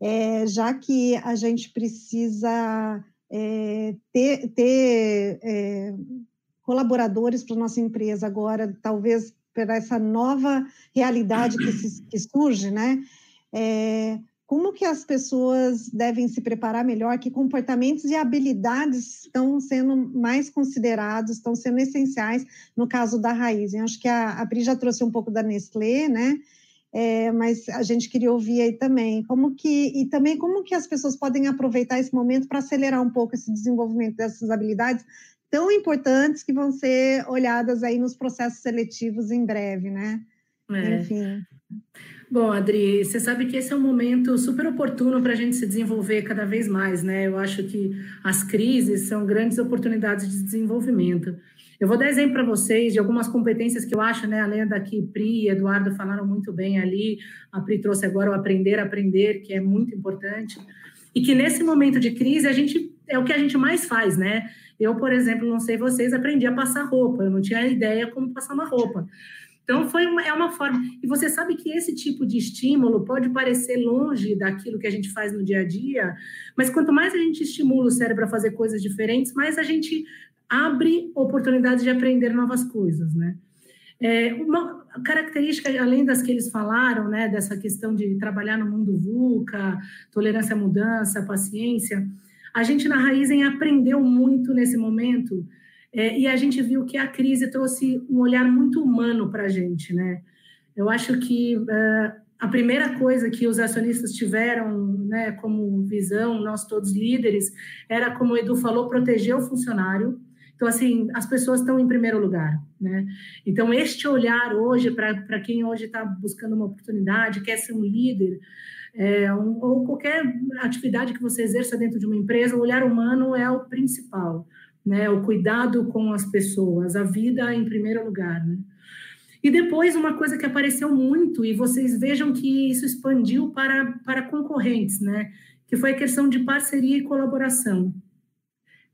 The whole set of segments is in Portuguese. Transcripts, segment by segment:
é, já que a gente precisa é, ter, ter é, colaboradores para nossa empresa agora, talvez por essa nova realidade que, se, que surge, né? Como que as pessoas devem se preparar melhor, que comportamentos e habilidades estão sendo mais considerados, estão sendo essenciais no caso da raiz. Eu acho que a, a Pri já trouxe um pouco da Nestlé, né? É, mas a gente queria ouvir aí também como que e também como que as pessoas podem aproveitar esse momento para acelerar um pouco esse desenvolvimento dessas habilidades tão importantes que vão ser olhadas aí nos processos seletivos em breve, né? É. Enfim. Bom, Adri, você sabe que esse é um momento super oportuno para a gente se desenvolver cada vez mais, né? Eu acho que as crises são grandes oportunidades de desenvolvimento. Eu vou dar exemplo para vocês de algumas competências que eu acho, né? Além da que Pri e Eduardo falaram muito bem ali, a Pri trouxe agora o aprender aprender, que é muito importante, e que nesse momento de crise a gente é o que a gente mais faz, né? Eu, por exemplo, não sei vocês, aprendi a passar roupa, eu não tinha ideia como passar uma roupa. Então, foi uma, é uma forma. E você sabe que esse tipo de estímulo pode parecer longe daquilo que a gente faz no dia a dia, mas quanto mais a gente estimula o cérebro a fazer coisas diferentes, mais a gente abre oportunidades de aprender novas coisas, né? É, uma característica, além das que eles falaram, né, dessa questão de trabalhar no mundo VUCA, tolerância à mudança, paciência, a gente na Raizen aprendeu muito nesse momento é, e a gente viu que a crise trouxe um olhar muito humano para a gente, né? Eu acho que uh, a primeira coisa que os acionistas tiveram, né, como visão, nós todos líderes, era, como o Edu falou, proteger o funcionário. Então, assim, as pessoas estão em primeiro lugar, né? Então, este olhar hoje, para quem hoje está buscando uma oportunidade, quer ser um líder, é, um, ou qualquer atividade que você exerça dentro de uma empresa, o olhar humano é o principal né? O cuidado com as pessoas, a vida em primeiro lugar, né? E depois uma coisa que apareceu muito e vocês vejam que isso expandiu para para concorrentes, né? Que foi a questão de parceria e colaboração.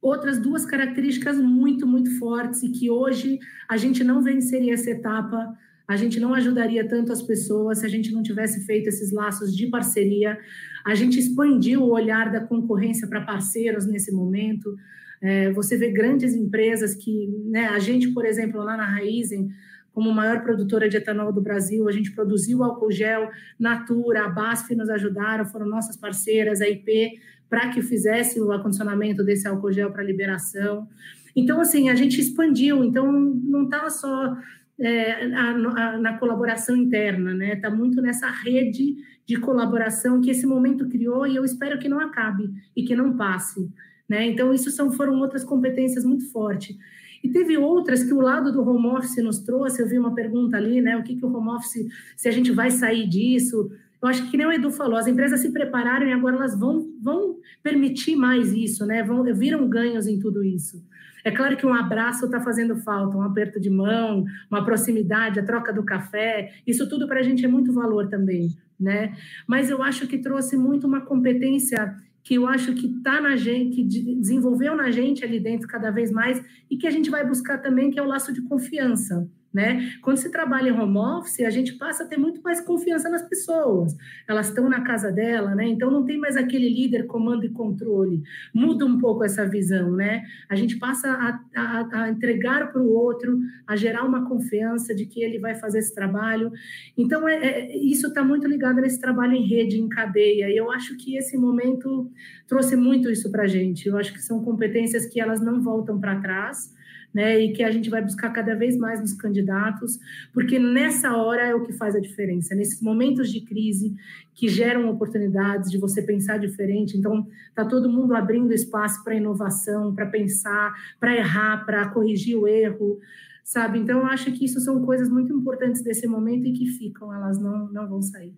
Outras duas características muito muito fortes e que hoje a gente não venceria essa etapa a gente não ajudaria tanto as pessoas se a gente não tivesse feito esses laços de parceria. A gente expandiu o olhar da concorrência para parceiros nesse momento. É, você vê grandes empresas que, né, a gente, por exemplo, lá na Raizen, como maior produtora de etanol do Brasil, a gente produziu álcool gel, Natura, a BASF nos ajudaram, foram nossas parceiras, a IP, para que fizesse o acondicionamento desse álcool gel para liberação. Então, assim, a gente expandiu, então não estava só é, a, a, na colaboração interna, né? Está muito nessa rede de colaboração que esse momento criou e eu espero que não acabe e que não passe. Né? Então, isso são, foram outras competências muito fortes. E teve outras que o lado do home office nos trouxe. Eu vi uma pergunta ali, né? O que, que o home office, se a gente vai sair disso? Eu acho que, que nem o Edu falou, as empresas se prepararam e agora elas vão, vão permitir mais isso, né? Vão, viram ganhos em tudo isso. É claro que um abraço está fazendo falta, um aperto de mão, uma proximidade, a troca do café, isso tudo para a gente é muito valor também, né? Mas eu acho que trouxe muito uma competência que eu acho que está na gente, que desenvolveu na gente ali dentro cada vez mais e que a gente vai buscar também, que é o laço de confiança né? Quando se trabalha em home office, a gente passa a ter muito mais confiança nas pessoas. Elas estão na casa dela, né? Então não tem mais aquele líder comando e controle. Muda um pouco essa visão, né? A gente passa a, a, a entregar para o outro, a gerar uma confiança de que ele vai fazer esse trabalho. Então é, é isso está muito ligado nesse trabalho em rede, em cadeia. E eu acho que esse momento trouxe muito isso para a gente. Eu acho que são competências que elas não voltam para trás né? E que a gente vai buscar cada vez mais nos candidatos, porque nessa hora é o que faz a diferença, nesses momentos de crise que geram oportunidades de você pensar diferente. Então, tá todo mundo abrindo espaço para inovação, para pensar, para errar, para corrigir o erro, sabe? Então, eu acho que isso são coisas muito importantes desse momento e que ficam, elas não, não vão sair.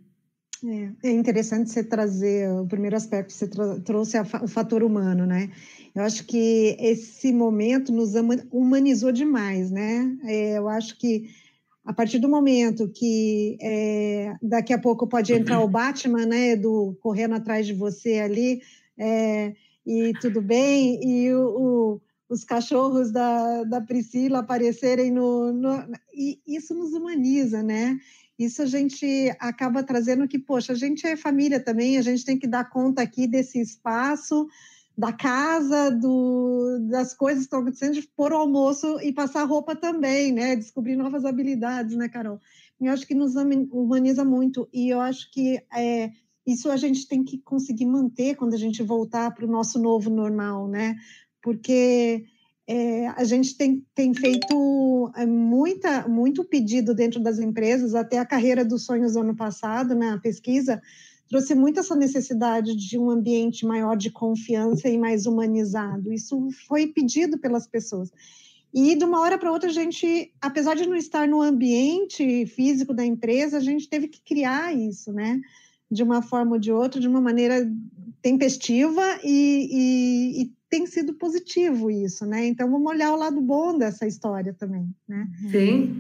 É, é interessante você trazer o primeiro aspecto, você trouxe o fator humano, né? Eu acho que esse momento nos humanizou demais, né? É, eu acho que a partir do momento que é, daqui a pouco pode entrar o Batman, né, do correndo atrás de você ali, é, e tudo bem, e o, o, os cachorros da, da Priscila aparecerem no, no. E isso nos humaniza, né? Isso a gente acaba trazendo que, poxa, a gente é família também, a gente tem que dar conta aqui desse espaço, da casa, do, das coisas que estão acontecendo, de pôr o almoço e passar roupa também, né? Descobrir novas habilidades, né, Carol? Eu acho que nos humaniza muito e eu acho que é, isso a gente tem que conseguir manter quando a gente voltar para o nosso novo normal, né? Porque é, a gente tem, tem feito é, muita, muito pedido dentro das empresas, até a carreira dos sonhos do ano passado, né, pesquisa, trouxe muito essa necessidade de um ambiente maior de confiança e mais humanizado. Isso foi pedido pelas pessoas. E de uma hora para outra, a gente, apesar de não estar no ambiente físico da empresa, a gente teve que criar isso, né? De uma forma ou de outra, de uma maneira tempestiva e, e, e tem sido positivo isso, né? Então vamos olhar o lado bom dessa história também, né? Sim.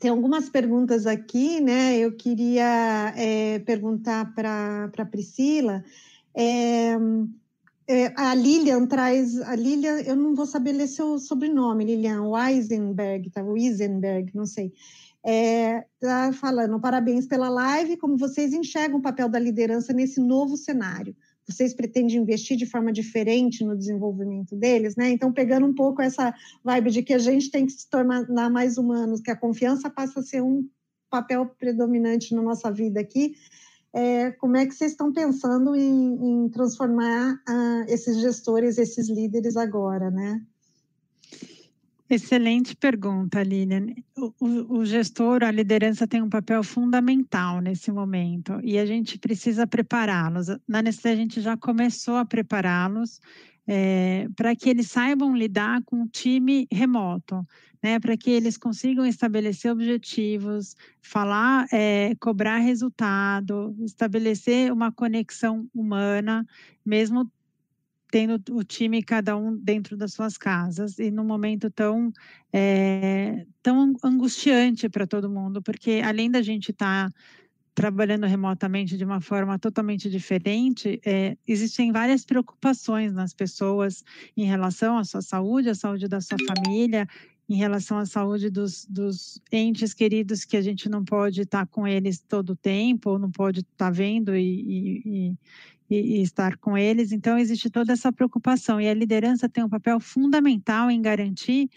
Tem algumas perguntas aqui, né? Eu queria é, perguntar para a Priscila. É, é, a Lilian traz. A Lilian, eu não vou saber ler seu sobrenome, Lilian Weisenberg, tá? Weisenberg, não sei. É, tá falando, parabéns pela live, como vocês enxergam o papel da liderança nesse novo cenário? Vocês pretendem investir de forma diferente no desenvolvimento deles, né? Então, pegando um pouco essa vibe de que a gente tem que se tornar mais humanos, que a confiança passa a ser um papel predominante na nossa vida aqui, é, como é que vocês estão pensando em, em transformar uh, esses gestores, esses líderes agora, né? Excelente pergunta, Lilian. O, o, o, gestor, a liderança tem um papel fundamental nesse momento e a gente precisa prepará-los. Na Nestlé, a gente já começou a prepará-los é, para que eles saibam lidar com o time remoto, né? Para que eles consigam estabelecer objetivos, falar, é, cobrar resultado, estabelecer uma conexão humana, mesmo tendo o time cada um dentro das suas casas e num momento tão é, tão angustiante para todo mundo, porque além da gente estar tá trabalhando remotamente de uma forma totalmente diferente, é, existem várias preocupações nas pessoas em relação à sua saúde, à saúde da sua família, em relação à saúde dos, dos entes queridos que a gente não pode estar tá com eles todo o tempo, ou não pode estar tá vendo e, e, e, e, estar com eles. Então, existe toda essa preocupação. E a liderança tem um papel fundamental em garantir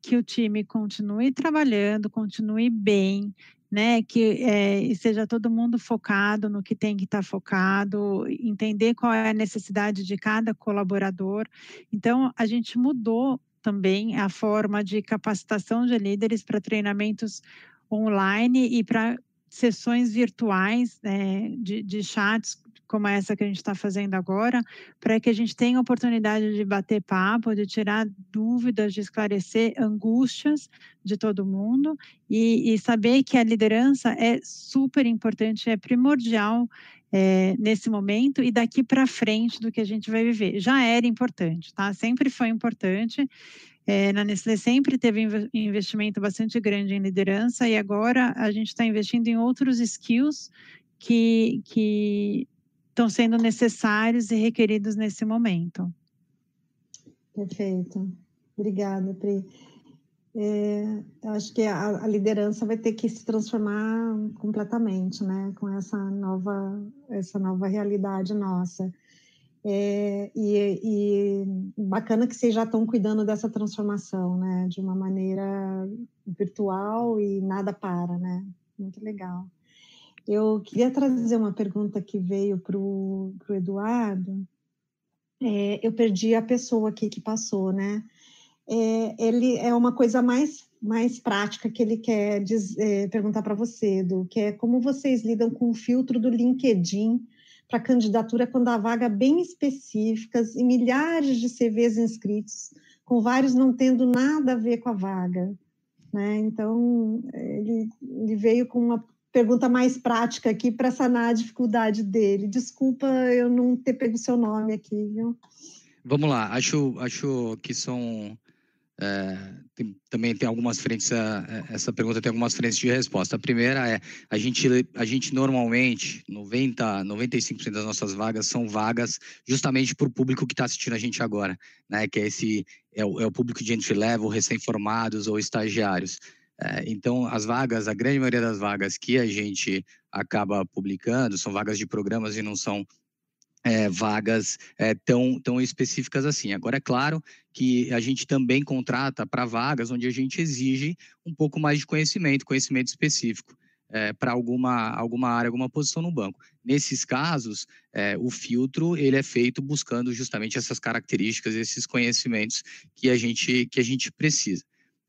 que o time continue trabalhando, continue bem, né, que é, seja todo mundo focado no que tem que estar tá focado, entender qual é a necessidade de cada colaborador. Então, a gente mudou também a forma de capacitação de líderes para treinamentos online e para sessões virtuais né, de, de chats como essa que a gente está fazendo agora, para que a gente tenha oportunidade de bater papo, de tirar dúvidas, de esclarecer angústias de todo mundo e, e saber que a liderança é super importante, é primordial é, nesse momento e daqui para frente do que a gente vai viver. Já era importante, tá? Sempre foi importante. É, na Nestlé sempre teve investimento bastante grande em liderança e agora a gente está investindo em outros skills que, que estão sendo necessários e requeridos nesse momento. Perfeito. Obrigada, Pri. É, acho que a, a, liderança vai ter que se transformar completamente, né, com essa nova, essa nova realidade nossa. É, e, e, bacana que vocês já estão cuidando dessa transformação, né, de uma maneira virtual e nada para, né, muito legal. Eu queria trazer uma pergunta que veio para o Eduardo. É, eu perdi a pessoa aqui que passou, né? É, ele é uma coisa mais, mais prática que ele quer dizer, é, perguntar para você, Edu, que é como vocês lidam com o filtro do LinkedIn para candidatura quando a vaga bem específicas e milhares de CVs inscritos, com vários não tendo nada a ver com a vaga. Né? Então, ele, ele veio com uma pergunta mais prática aqui para sanar a dificuldade dele. Desculpa eu não ter pego seu nome aqui, viu? Vamos lá, acho, acho que são é, tem, também tem algumas frentes, essa pergunta tem algumas frentes de resposta. A primeira é, a gente, a gente normalmente, 90, 95% das nossas vagas são vagas justamente para o público que está assistindo a gente agora, né? Que é esse, é o, é o público de entry level, recém-formados ou estagiários. É, então, as vagas, a grande maioria das vagas que a gente acaba publicando são vagas de programas e não são é, vagas é, tão, tão específicas assim. Agora, é claro que a gente também contrata para vagas onde a gente exige um pouco mais de conhecimento, conhecimento específico. É, para alguma, alguma área, alguma posição no banco. Nesses casos, é, o filtro ele é feito buscando justamente essas características, esses conhecimentos que a gente, que a gente precisa.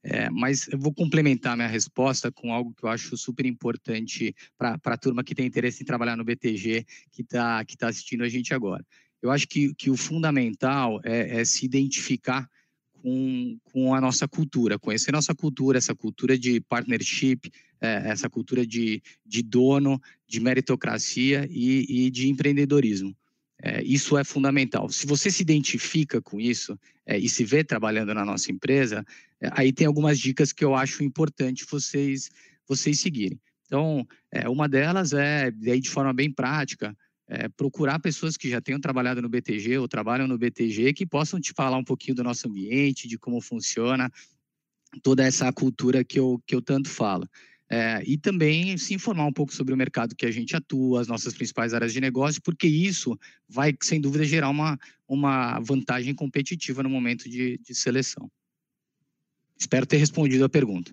É, mas eu vou complementar minha resposta com algo que eu acho super importante para a turma que tem interesse em trabalhar no BTG, que está que tá assistindo a gente agora. Eu acho que, que o fundamental é, é se identificar com, com a nossa cultura, conhecer nossa cultura, essa cultura de partnership, é, essa cultura de, de dono, de meritocracia e, e de empreendedorismo. É, isso é fundamental. Se você se identifica com isso é, e se vê trabalhando na nossa empresa, aí tem algumas dicas que eu acho importante vocês vocês seguirem. Então, é, uma delas é, aí de forma bem prática, é, procurar pessoas que já tenham trabalhado no BTG ou trabalham no BTG que possam te falar um pouquinho do nosso ambiente, de como funciona toda essa cultura que eu, que eu tanto falo. É, e também se informar um pouco sobre o mercado que a gente atua, as nossas principais áreas de negócio, porque isso vai, sem dúvida, gerar uma, uma vantagem competitiva no momento de, de seleção. Espero ter respondido a pergunta.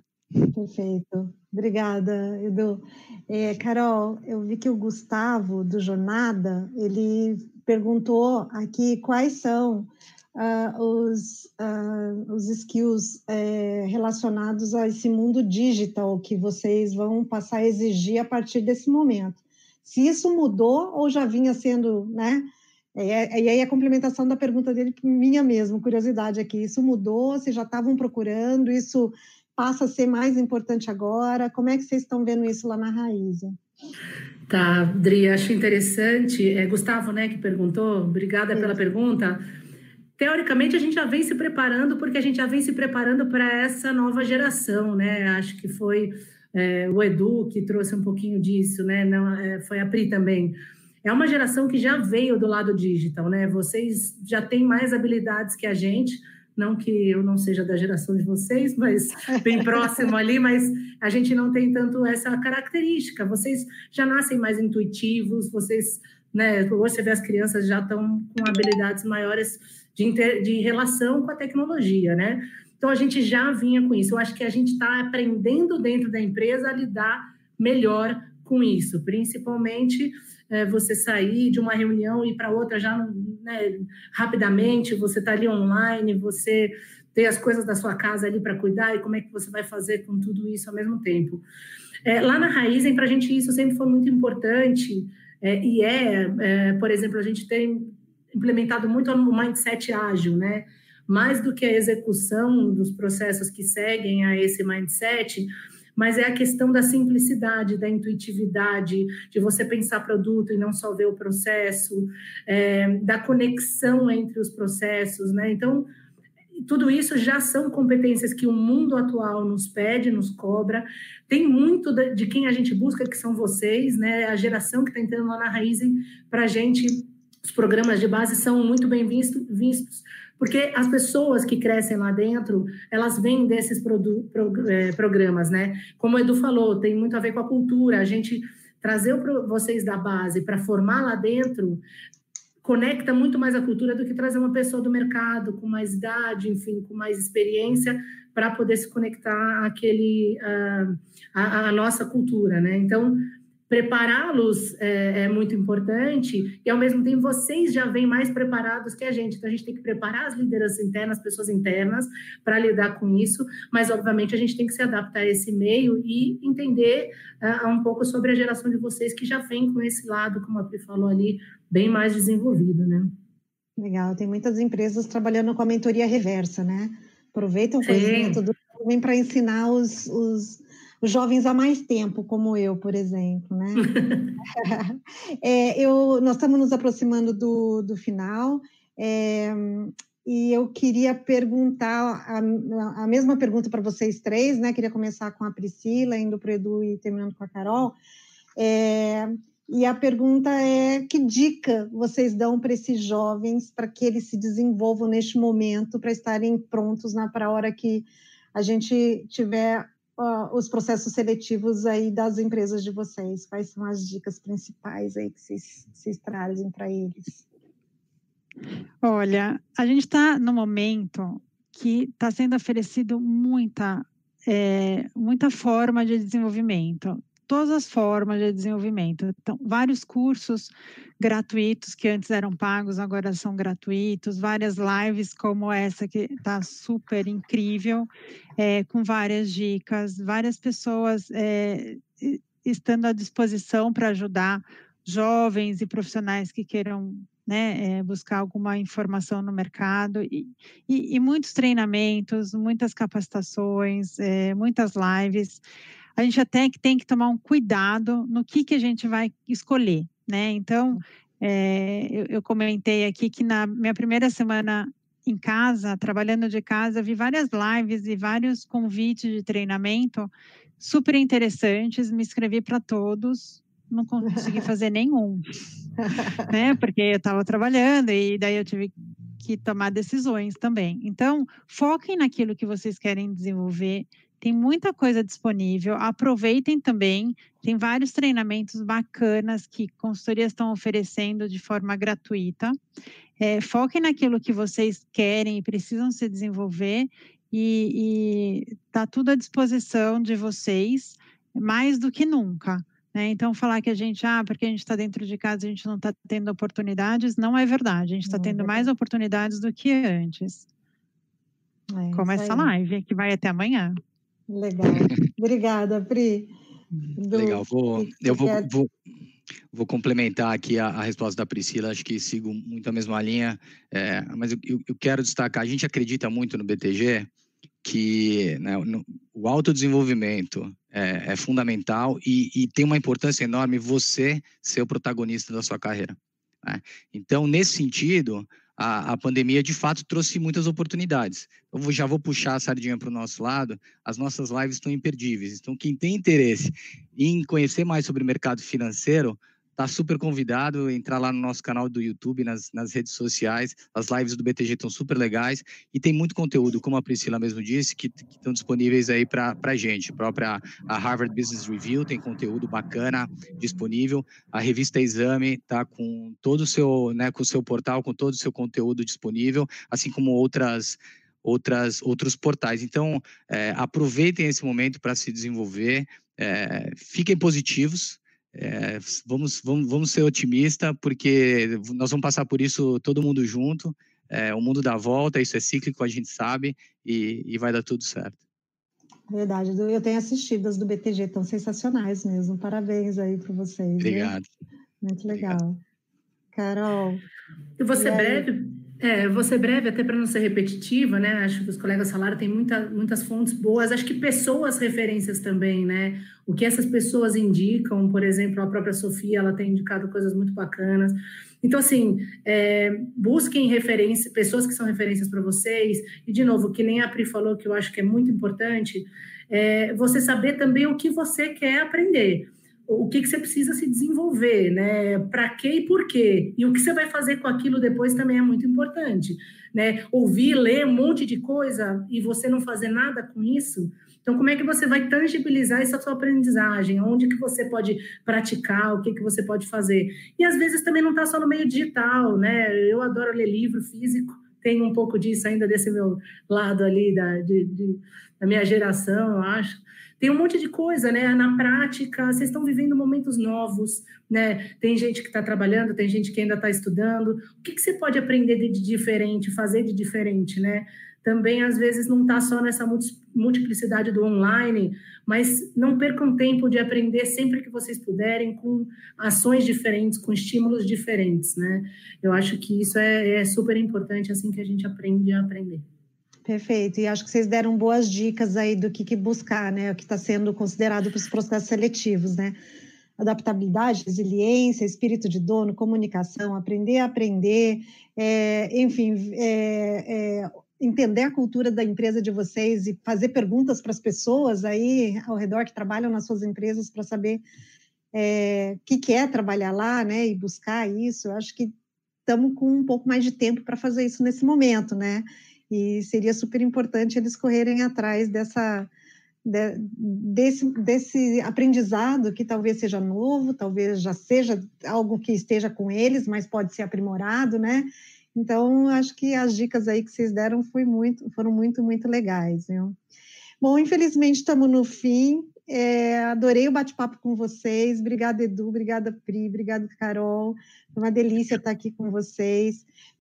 Perfeito. Obrigada, Edu. É, Carol, eu vi que o Gustavo, do Jornada, ele perguntou aqui quais são uh, os, uh, os skills uh, relacionados a esse mundo digital que vocês vão passar a exigir a partir desse momento. Se isso mudou ou já vinha sendo, né? E aí a complementação da pergunta dele, minha mesmo, curiosidade aqui, isso mudou? Se já estavam procurando? Isso passa a ser mais importante agora? Como é que vocês estão vendo isso lá na Raiz? Tá, Dri, acho interessante. É Gustavo, né, que perguntou. Obrigada pela pergunta teoricamente a gente já vem se preparando porque a gente já vem se preparando para essa nova geração, né? Acho que foi é, o Edu que trouxe um pouquinho disso, né? Não, é, foi a Pri também. É uma geração que já veio do lado digital, né? Vocês já têm mais habilidades que a gente, não que eu não seja da geração de vocês, mas bem próximo ali, mas a gente não tem tanto essa característica. Vocês já nascem mais intuitivos, vocês, né? Hoje você vê as crianças já estão com habilidades maiores de, inter, de relação com a tecnologia, né? Então a gente já vinha com isso. Eu acho que a gente está aprendendo dentro da empresa a lidar melhor com isso, principalmente é, você sair de uma reunião e ir para outra já né, rapidamente, você está ali online, você tem as coisas da sua casa ali para cuidar e como é que você vai fazer com tudo isso ao mesmo tempo. É, lá na Raizen, para a gente isso sempre foi muito importante é, e é, é, por exemplo, a gente tem implementado muito o mindset ágil, né? Mais do que a execução dos processos que seguem a esse mindset, mas é a questão da simplicidade, da intuitividade, de você pensar produto e não só ver o processo, é, da conexão entre os processos, né? Então, tudo isso já são competências que o mundo atual nos pede, nos cobra. Tem muito de quem a gente busca, que são vocês, né? A geração que está entrando lá na Raizen para a gente os programas de base são muito bem visto, vistos, porque as pessoas que crescem lá dentro, elas vêm desses é, programas, né? Como o Edu falou, tem muito a ver com a cultura, a gente trazer vocês da base para formar lá dentro conecta muito mais a cultura do que trazer uma pessoa do mercado com mais idade, enfim, com mais experiência para poder se conectar àquele uh, à, à nossa cultura, né? Então prepará-los é, é, muito importante e ao mesmo tempo vocês já vêm mais preparados que a gente. Então a gente tem que preparar as lideranças internas as pessoas internas para lidar com isso mas obviamente a gente tem que se adaptar a esse meio e entender uh, um pouco sobre a geração de vocês que já vem com esse lado como a Pri falou ali bem mais desenvolvido né? Legal tem muitas empresas trabalhando com a mentoria reversa né? Aproveitam o conhecimento do vem para ensinar os, os os jovens há mais tempo, como eu, por exemplo, né? é, eu, nós estamos nos aproximando do, do final. É, e eu queria perguntar a, a mesma pergunta para vocês três, né? Queria começar com a Priscila, indo para o Edu e terminando com a Carol. É, e a pergunta é: que dica vocês dão para esses jovens para que eles se desenvolvam neste momento, para estarem prontos para a hora que a gente tiver uh, os processos seletivos aí das empresas de vocês? Quais são as dicas principais aí que vocês, vocês trazem para eles? Olha, a gente está no momento que está sendo oferecido muita, é, muita forma de desenvolvimento, todas as formas de desenvolvimento. Então, vários cursos gratuitos que antes eram pagos, agora são gratuitos, várias lives como essa que está super incrível, é, com várias dicas, várias pessoas é, estando à disposição para ajudar jovens e profissionais que queiram né, é, buscar alguma informação no mercado e, e, e muitos treinamentos, muitas capacitações, é, muitas lives. A gente até tem que tomar um cuidado no que, que a gente vai escolher, né? Então, é, eu, eu comentei aqui que na minha primeira semana em casa, trabalhando de casa, vi várias lives e vários convites de treinamento super interessantes, me inscrevi para todos, não consegui fazer nenhum, né? Porque eu estava trabalhando e daí eu tive que tomar decisões também. Então, foquem naquilo que vocês querem desenvolver. Tem muita coisa disponível. Aproveitem também. Tem vários treinamentos bacanas que consultorias estão oferecendo de forma gratuita. É, foquem naquilo que vocês querem e precisam se desenvolver e está tudo à disposição de vocês mais do que nunca. Né? Então, falar que a gente, ah, porque a gente está dentro de casa, a gente não está tendo oportunidades, não é verdade. A gente está tendo é mais oportunidades do que antes. É, Como essa live, que vai até amanhã. Legal. Obrigada, Pri. Do... Legal. Vou, eu vou, vou, vou, complementar aqui a, a, resposta da Priscila. Acho que sigo muito a mesma linha, é, mas eu, eu quero destacar: a gente acredita muito no BTG que né, no, o autodesenvolvimento é, é fundamental e, e, tem uma importância enorme você ser o protagonista da sua carreira. Né? Então, nesse sentido, a, a, pandemia de fato trouxe muitas oportunidades. Eu já vou puxar a sardinha para o nosso lado, as nossas lives estão imperdíveis. Então, quem tem interesse em conhecer mais sobre o mercado financeiro, Tá super convidado a entrar lá no nosso canal do YouTube, nas, nas redes sociais. As lives do BTG estão super legais e tem muito conteúdo, como a Priscila mesmo disse, que, estão disponíveis aí para a gente. A própria a Harvard Business Review tem conteúdo bacana disponível. A revista Exame está com todo o seu, né, com o seu portal, com todo o seu conteúdo disponível, assim como outras outras outros portais. Então, é, aproveitem esse momento para se desenvolver, é, fiquem positivos, é, vamos, vamos, vamos ser otimistas, porque nós vamos passar por isso todo mundo junto. É, o mundo dá volta, isso é cíclico, a gente sabe, e, e vai dar tudo certo. Verdade, eu tenho assistido as do BTG, estão sensacionais mesmo. Parabéns aí para vocês. Obrigado. Viu? Muito legal. Obrigado. Carol. Eu vou ser breve, é, vou ser breve, até para não ser repetitiva, né? Acho que os colegas falaram, tem muita, muitas fontes boas. Acho que pessoas referências também, né? O que essas pessoas indicam, por exemplo, a própria Sofia, ela tem indicado coisas muito bacanas. Então, assim, é, busquem referência, pessoas que são referências para vocês. E, de novo, que nem a Pri falou, que eu acho que é muito importante, é você saber também o que você quer aprender o que, que você precisa se desenvolver, né? Para quê e por quê? E o que você vai fazer com aquilo depois também é muito importante, né? Ouvir, ler um monte de coisa e você não fazer nada com isso. Então, como é que você vai tangibilizar essa sua aprendizagem? Onde que você pode praticar? O que, que você pode fazer? E às vezes também não está só no meio digital, né? Eu adoro ler livro físico, tenho um pouco disso ainda desse meu lado ali da, de, de, da minha geração, eu acho. Tem um monte de coisa, né? Na prática, vocês estão vivendo momentos novos, né? Tem gente que está trabalhando, tem gente que ainda está estudando. O que, que você pode aprender de diferente, fazer de diferente, né? Também, às vezes, não está só nessa multiplicidade do online, mas não percam tempo de aprender sempre que vocês puderem, com ações diferentes, com estímulos diferentes, né? Eu acho que isso é, é super importante, assim que a gente aprende a aprender. Perfeito, e acho que vocês deram boas dicas aí do que, que buscar, né? O que está sendo considerado para os processos seletivos, né? adaptabilidade, resiliência, espírito de dono, comunicação, aprender a aprender, é, enfim, é, é, entender a cultura da empresa de vocês e fazer perguntas para as pessoas aí ao redor que trabalham nas suas empresas para saber é, o que, que é trabalhar lá, né, e buscar isso. Eu acho que estamos com um pouco mais de tempo para fazer isso nesse momento, né? E seria super importante eles correrem atrás dessa de, desse, desse aprendizado que talvez seja novo, talvez já seja algo que esteja com eles, mas pode ser aprimorado, né? Então, acho que as dicas aí que vocês deram foi muito, foram muito, muito legais. Viu? Bom, infelizmente estamos no fim. É, adorei o bate-papo com vocês. Obrigada, Edu. Obrigada, Pri. Obrigada, Carol. Foi uma delícia estar aqui com vocês.